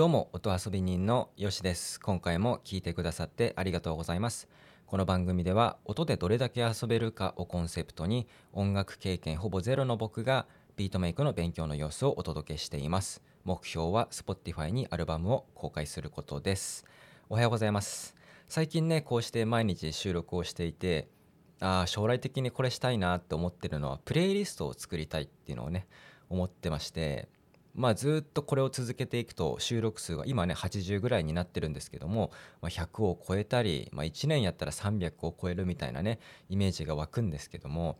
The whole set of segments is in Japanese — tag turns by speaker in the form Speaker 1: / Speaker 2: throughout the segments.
Speaker 1: どうも音遊び人のよしです。今回も聞いてくださってありがとうございます。この番組では音でどれだけ遊べるかをコンセプトに音楽経験ほぼゼロの僕がビートメイクの勉強の様子をお届けしています。目標は Spotify にアルバムを公開することです。おはようございます。最近ねこうして毎日収録をしていてあ将来的にこれしたいなって思ってるのはプレイリストを作りたいっていうのをね思ってましてまあ、ずっとこれを続けていくと収録数が今ね80ぐらいになってるんですけども、まあ、100を超えたり、まあ、1年やったら300を超えるみたいなねイメージが湧くんですけども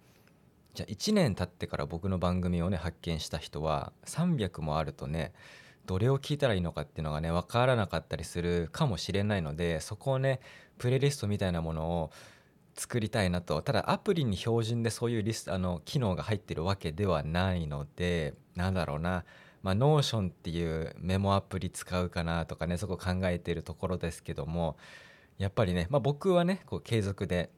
Speaker 1: じゃあ1年経ってから僕の番組をね発見した人は300もあるとねどれを聞いたらいいのかっていうのがね分からなかったりするかもしれないのでそこをねプレイリストみたいなものを作りたいなとただアプリに標準でそういうリスあの機能が入ってるわけではないのでなんだろうな。まあ、 Notion っていうメモアプリ使うかなとかねそこ考えてるところですけどもやっぱりね、まあ、僕はねこう継続で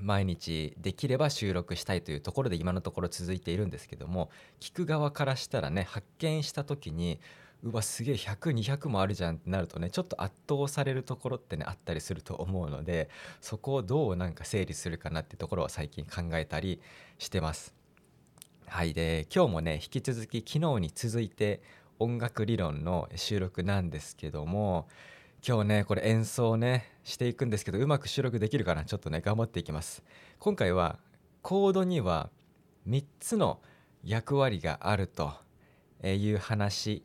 Speaker 1: 毎日できれば収録したいというところで今のところ続いているんですけども聞く側からしたらね発見した時にうわすげえ100200もあるじゃんってなるとねちょっと圧倒されるところってねあったりすると思うのでそこをどうなんか整理するかなってところは最近考えたりしてます。はいで今日もね引き続き昨日に続いて音楽理論の収録なんですけども今日ねこれ演奏ねしていくんですけどうまく収録できるかなちょっとね頑張っていきます。今回はコードには3つの役割があるという話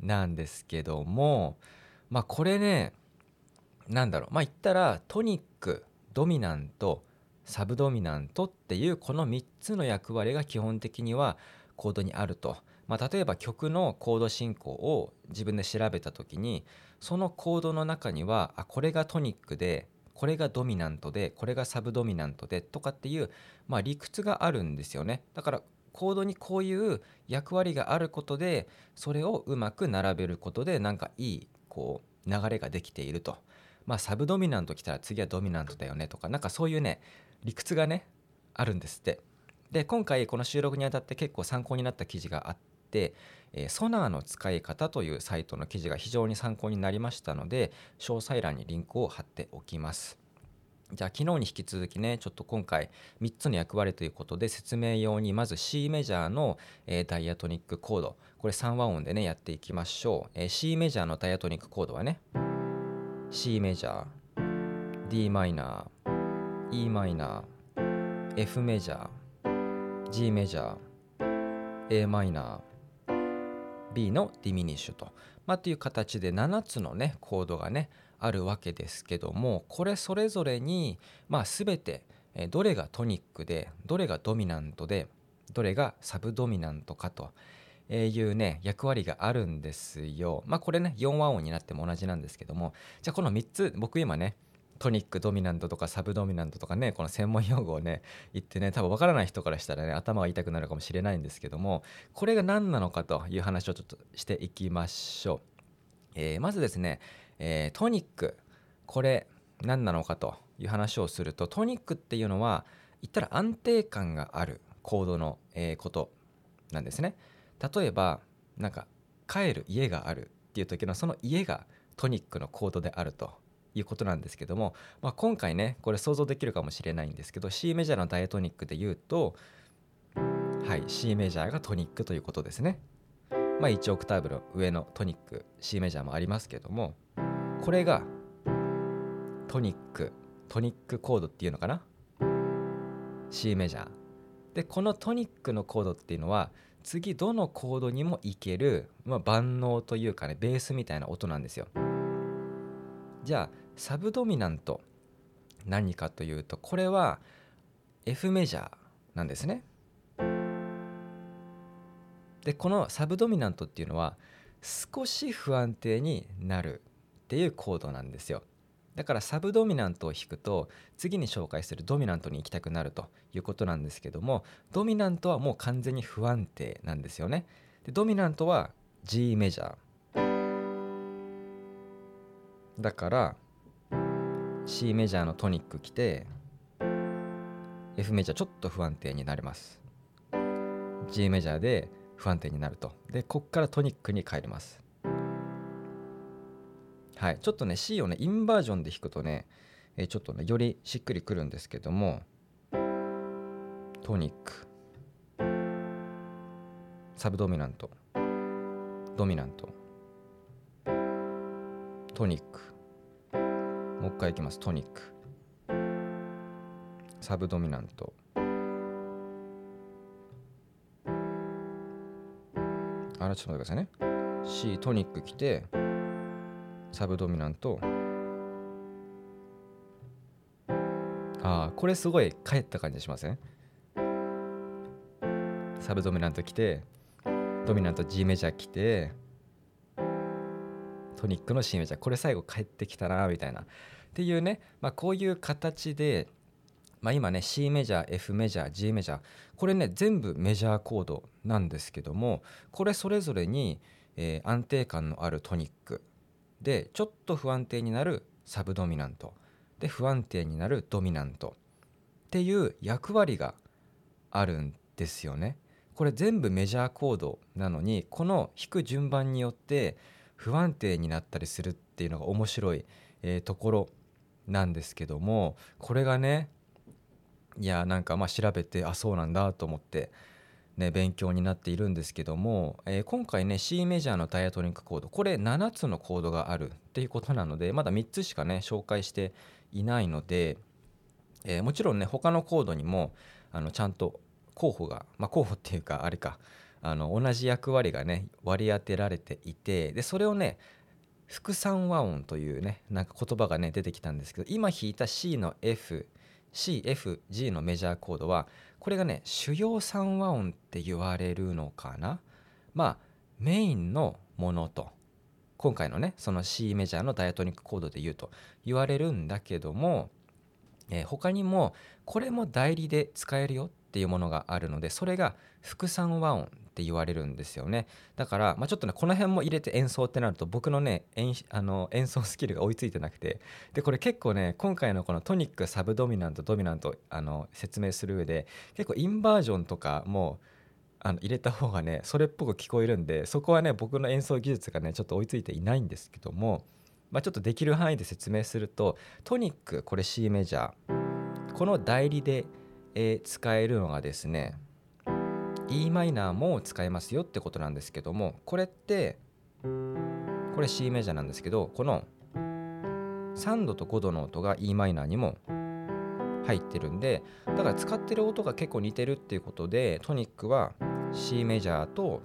Speaker 1: なんですけどもまあこれね何だろうまあ言ったらトニックドミナントサブドミナントっていうこの3つの役割が基本的にはコードにあると。まあ、例えば曲のコード進行を自分で調べた時にそのコードの中にはあこれがトニックでこれがドミナントでこれがサブドミナントでとかっていう、まあ、理屈があるんですよねだからコードにこういう役割があることでそれをうまく並べることでなんかいいこう流れができているとまあサブドミナント来たら次はドミナントだよねとかなんかそういうね理屈がねあるんですって。で今回この収録にあたって結構参考になった記事があって、えー、ソナーの使い方というサイトの記事が非常に参考になりましたので詳細欄にリンクを貼っておきます。じゃあ昨日に引き続きねちょっと今回3つの役割ということで説明用にまず C メジャーの、えー、ダイアトニックコード。これ3和音でねやっていきましょう、えー、C メジャーのダイアトニックコードはね C メジャー d マイナー e マイナー F メジャー G メジャー a マイナー B のディミニッシュと、まあ、という形で7つのねコードがねあるわけですけどもこれそれぞれに、まあ、全てどれがトニックでどれがドミナントでどれがサブドミナントかと。いうね役割があるんですよ。まあこれね4和音になっても同じなんですけども。じゃあこの3つ僕今ねトニックドミナントとかサブドミナントとかねこの専門用語をね言ってね多分わからない人からしたらね頭が痛くなるかもしれないんですけどもこれが何なのかという話をちょっとしていきましょう、えー、まずですね、えー、トニックこれ何なのかという話をするとトニックっていうのは言ったら安定感があるコードの、えー、ことなんですね。例えばなんか帰る家があるっていう時のその家がトニックのコードであるということなんですけども、まあ、今回ねこれ想像できるかもしれないんですけど C メジャーのダイアトニックで言うとはい C メジャーがトニックということですね。まあ1オクターブの上のトニック C メジャーもありますけどもこれがトニックトニックコードっていうのかな？C メジャーでこのトニックのコードっていうのは次どのコードにもいける、まあ、万能というかねベースみたいな音なんですよ。じゃあサブドミナント何かというとこれは F メジャーなんですね。でこのサブドミナントっていうのは少し不安定になるっていうコードなんですよ。だからサブドミナントを弾くと次に紹介するドミナントに行きたくなるということなんですけどもドミナントはもう完全に不安定なんですよね。でドミナントは G メジャー。だから C メジャーのトニック来て F メジャーちょっと不安定になります。G メジャーで不安定になると。でこっからトニックに帰ります。はい、ちょっとね C をねインバージョンで弾くとね、えー、ちょっとねよりしっくりくるんですけどもトニック。サブドミナント。ドミナント。トニック。もう一回いきます。トニック。サブドミナント。あらちょっと待ってくださいね。C トニック来てサブドミナント。ああこれすごい帰った感じしません？サブドミナント来てドミナント G メジャー来てトニックの C メジャー。これ最後帰ってきたなみたいな。っていうね、まあ、こういう形で、まあ、今ね C メジャー F メジャー G メジャー。これね全部メジャーコードなんですけどもこれそれぞれに、えー、安定感のあるトニック。でちょっと不安定になるサブドミナントで不安定になるドミナントっていう役割があるんですよね。これ全部メジャーコードなのにこの弾く順番によって不安定になったりするっていうのが面白い、えー、ところなんですけどもこれがねいやなんかまあ調べてあそうなんだと思ってね、勉強になっているんですけども、えー、今回ね C メジャーのダイアトニックコードこれ7つのコードがあるっていうことなのでまだ3つしかね紹介していないので、えー、もちろんね他のコードにもあのちゃんと候補が、まあ、候補っていうかあれかあの同じ役割がね割り当てられていてでそれをね副三和音というねなんか言葉がね出てきたんですけど今弾いた C の FCFG のメジャーコードはこれがね主要三和音って言われるのかな？まあメインのものと今回のねその C メジャーのダイアトニックコードで言うと言われるんだけども、えー、他にもこれも代理で使えるよっていうものがあるのでそれが副三和音って言われるんですよね。だから、まあ、ちょっとねこの辺も入れて演奏ってなると僕のね演あの演奏スキルが追いついてなくて。でこれ結構ね今回のこのトニックサブドミナントドミナントあの説明する上で結構インバージョンとかもあの入れた方がねそれっぽく聞こえるんでそこはね僕の演奏技術がねちょっと追いついていないんですけども、まあ、ちょっとできる範囲で説明するとトニックこれ C メジャー。この代理で、えー、使えるのがですね e マイナーも使えますよってことなんですけどもこれってこれ C メジャーなんですけどこの3度と5度の音が e マイナーにも入ってるんでだから使ってる音が結構似てるっていうことでトニックは C メジャーと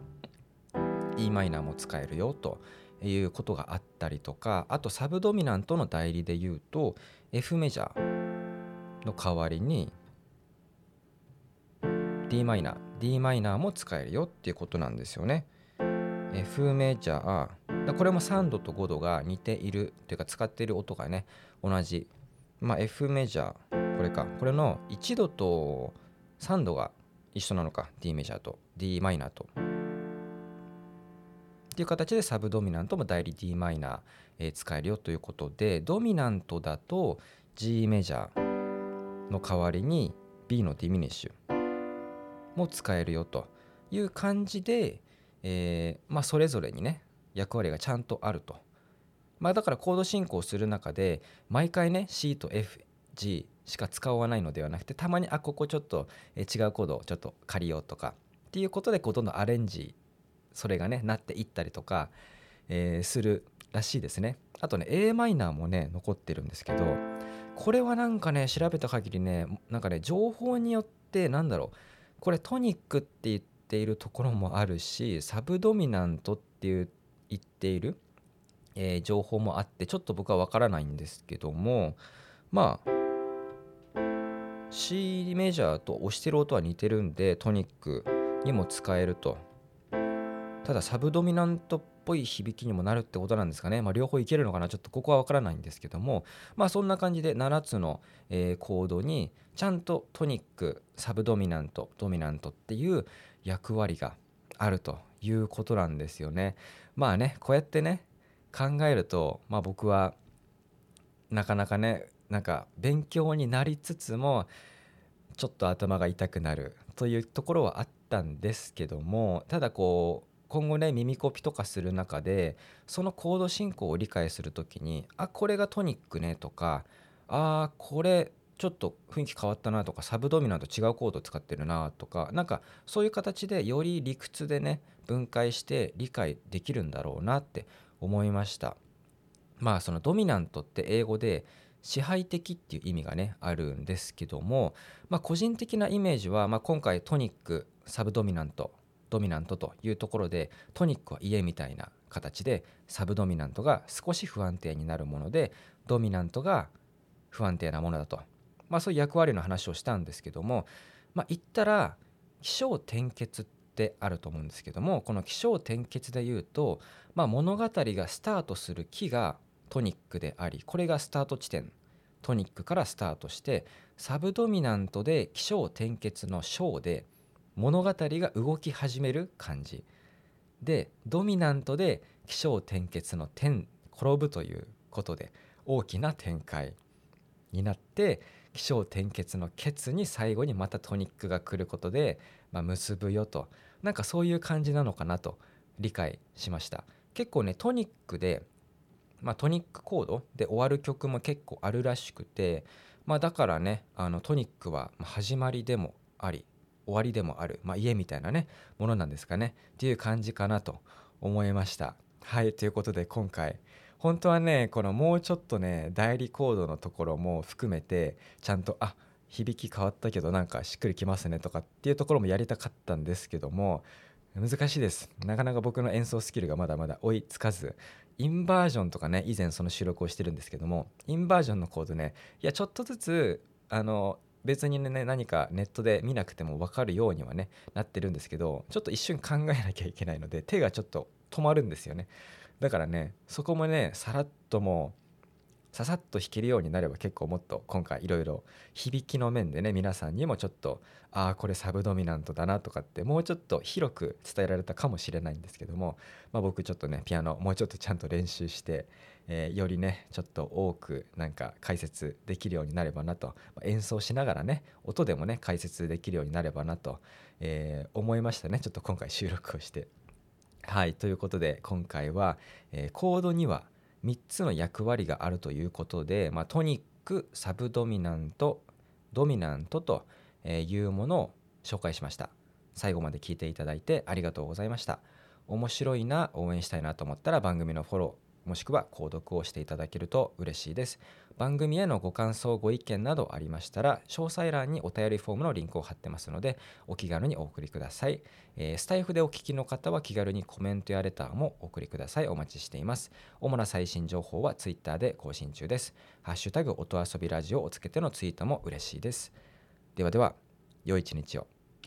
Speaker 1: e マイナーも使えるよということがあったりとかあとサブドミナントの代理で言うと F メジャーの代わりに d マイナー d マイナーも使えるよっていうことなんですよね。F メジャーこれも3度と5度が似ているっていうか使っている音がね同じ。まあ F メジャーこれか。これの1度と3度が一緒なのか。D メジャーと d マイナーと。っていう形でサブドミナントも代理 d マイナー、え、使えるよということでドミナントだと G メジャーの代わりに B のディミニッシュ。も使えるよという感じで、えー、まあ、それぞれにね役割がちゃんとあると。まあ、だからコード進行する中で毎回ね C と FG しか使わないのではなくてたまにあここちょっと違うコードをちょっと借りようとかっていうことでこうどんどんアレンジそれがねなっていったりとか、えー、するらしいですねあとね a マイナーもね残ってるんですけどこれはなんかね調べた限りねなんかね情報によってなんだろうこれトニックって言っているところもあるしサブドミナントっていう言っている、えー、情報もあってちょっと僕は分からないんですけどもまあ C メジャーと押してる音は似てるんでトニックにも使えると。ただサブドミナントっぽい響きにもなるってことなんですかね、まあ、両方いけるのかな。ちょっとここは分からないんですけども。まあそんな感じで7つの、えー、コードにちゃんとトニックサブドミナントドミナントっていう役割があるということなんですよね。まあねこうやってね考えるとまあ僕はなかなかねなんか勉強になりつつもちょっと頭が痛くなるというところはあったんですけどもただこう今後ね耳コピとかする中でそのコード進行を理解する時にあこれがトニックねとかあこれちょっと雰囲気変わったなとかサブドミナント違うコード使ってるなとかなんかそういう形でより理屈でね分解して理解できるんだろうなって思いました。まあそのドミナントって英語で支配的っていう意味がねあるんですけども、まあ、個人的なイメージは、まあ、今回トニックサブドミナントドミナントというところでトニックは家みたいな形でサブドミナントが少し不安定になるものでドミナントが不安定なものだと。まあ、そういう役割の話をしたんですけども、まあ、言ったら起承転結ってあると思うんですけどもこの起承転結で言うと、まあ、物語がスタートする木がトニックでありこれがスタート地点。トニックからスタートしてサブドミナントで起承転結の章で物語が動き始める感じ。でドミナントで起承転結の点転ぶということで大きな展開になって起承転結のケツに最後にまたトニックが来ることで、まあ、結ぶよと。なんかそういう感じなのかなと理解しました。結構ねトニックで、まあ、トニックコードで終わる曲も結構あるらしくて、まあ、だからねあのトニックは始まりでもあり終わりでもある、まあ、家みたいなねものなんですかね。っていう感じかなと思いました。はいということで今回本当はねこのもうちょっとね代理コードのところも含めてちゃんとあ響き変わったけどなんかしっくりきますねとかっていうところもやりたかったんですけども難しいです。なかなか僕の演奏スキルがまだまだ追いつかずインバージョンとかね以前その収録をしてるんですけどもインバージョンのコードねいやちょっとずつあの別にね何かネットで見なくても分かるようにはねなってるんですけどちょっと一瞬考えなきゃいけないので手がちょっと止まるんですよね。だからねそこもねさらっともうささっと弾けるようになれば結構もっと今回いろいろ響きの面でね皆さんにもちょっとああこれサブドミナントだなとかってもうちょっと広く伝えられたかもしれないんですけども、まあ、僕ちょっとねピアノもうちょっとちゃんと練習して、えー、よりねちょっと多くなんか解説できるようになればなと、まあ、演奏しながらね音でもね解説できるようになればなと、えー、思いましたね。ちょっと今回収録をして。はい。ということで今回は、えー、コードには3つの役割があるということで、まあ、トニックサブドミナントドミナントというものを紹介しました。最後まで聞いていただいてありがとうございました。面白いな応援したいなと思ったら番組のフォローもしくは購読をしていただけると嬉しいです。番組へのご感想ご意見などありましたら詳細欄にお便りフォームのリンクを貼ってますのでお気軽にお送りください、えー、スタイフでお聞きの方は気軽にコメントやレターもお送りください。お待ちしています。主な最新情報は Twitter で更新中です。ハッシュタグ音遊びラジオをつけてのツイートも嬉しいです。ではでは良い一日を。